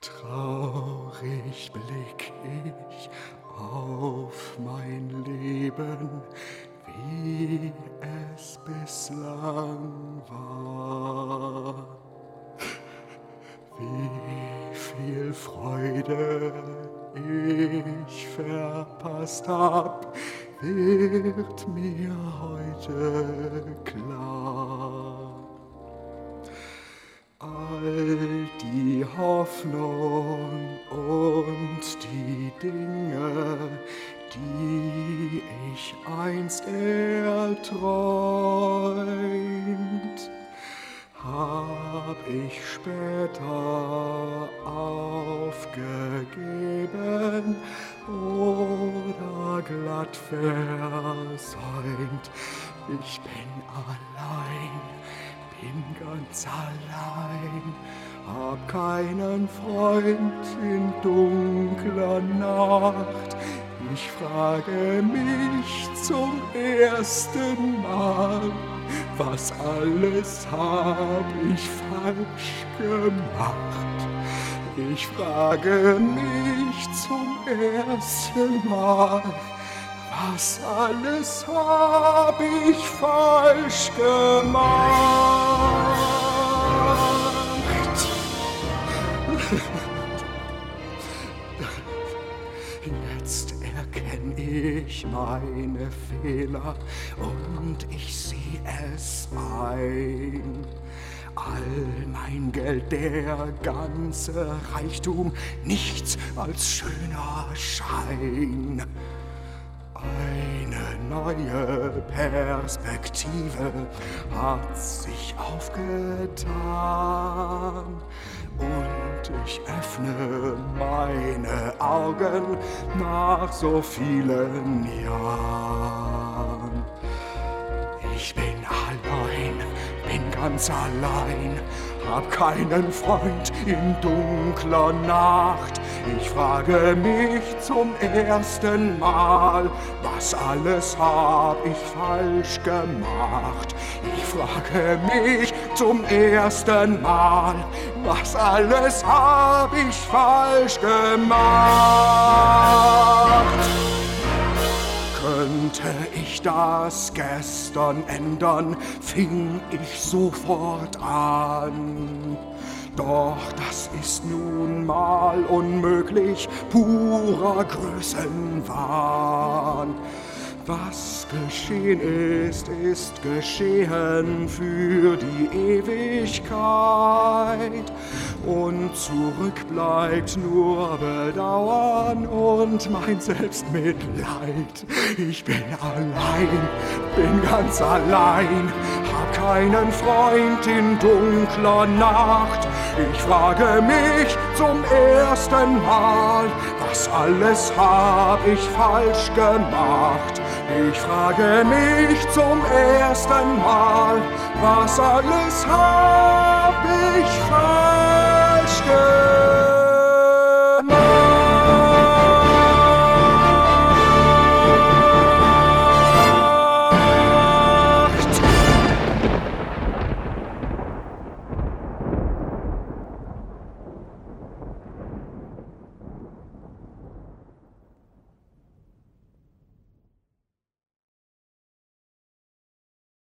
Traurig blick ich auf mein Leben, wie es bislang war. Wie viel Freude ich verpasst hab, wird mir heute klar. All die Hoffnung und die Dinge, die ich einst erträumt, ich später aufgegeben oder glatt versäumt. Ich bin allein, bin ganz allein, hab keinen Freund in dunkler Nacht. Ich frage mich zum ersten Mal, was alles hab ich falsch gemacht. Ich frage mich zum ersten Mal, was alles hab ich falsch gemacht. Erkenn ich meine Fehler und ich sieh es ein. All mein Geld, der ganze Reichtum, nichts als schöner Schein. Eine neue Perspektive hat sich aufgetan ich öffne meine Augen nach so vielen Jahren. Ich bin allein, bin ganz allein, hab keinen Freund in dunkler Nacht. Ich frage mich zum ersten Mal, was alles hab ich falsch gemacht. Ich frage mich zum ersten Mal, was alles hab ich falsch gemacht. Könnte ich das gestern ändern, fing ich sofort an. Doch das ist nun mal unmöglich, purer Größenwahn. Was geschehen ist, ist geschehen für die Ewigkeit. Und zurück bleibt nur Bedauern und mein Selbstmitleid. Ich bin allein, bin ganz allein, hab keinen Freund in dunkler Nacht. Ich frage mich zum ersten Mal, was alles hab ich falsch gemacht. Ich frage mich zum ersten Mal, was alles hab ich falsch gemacht.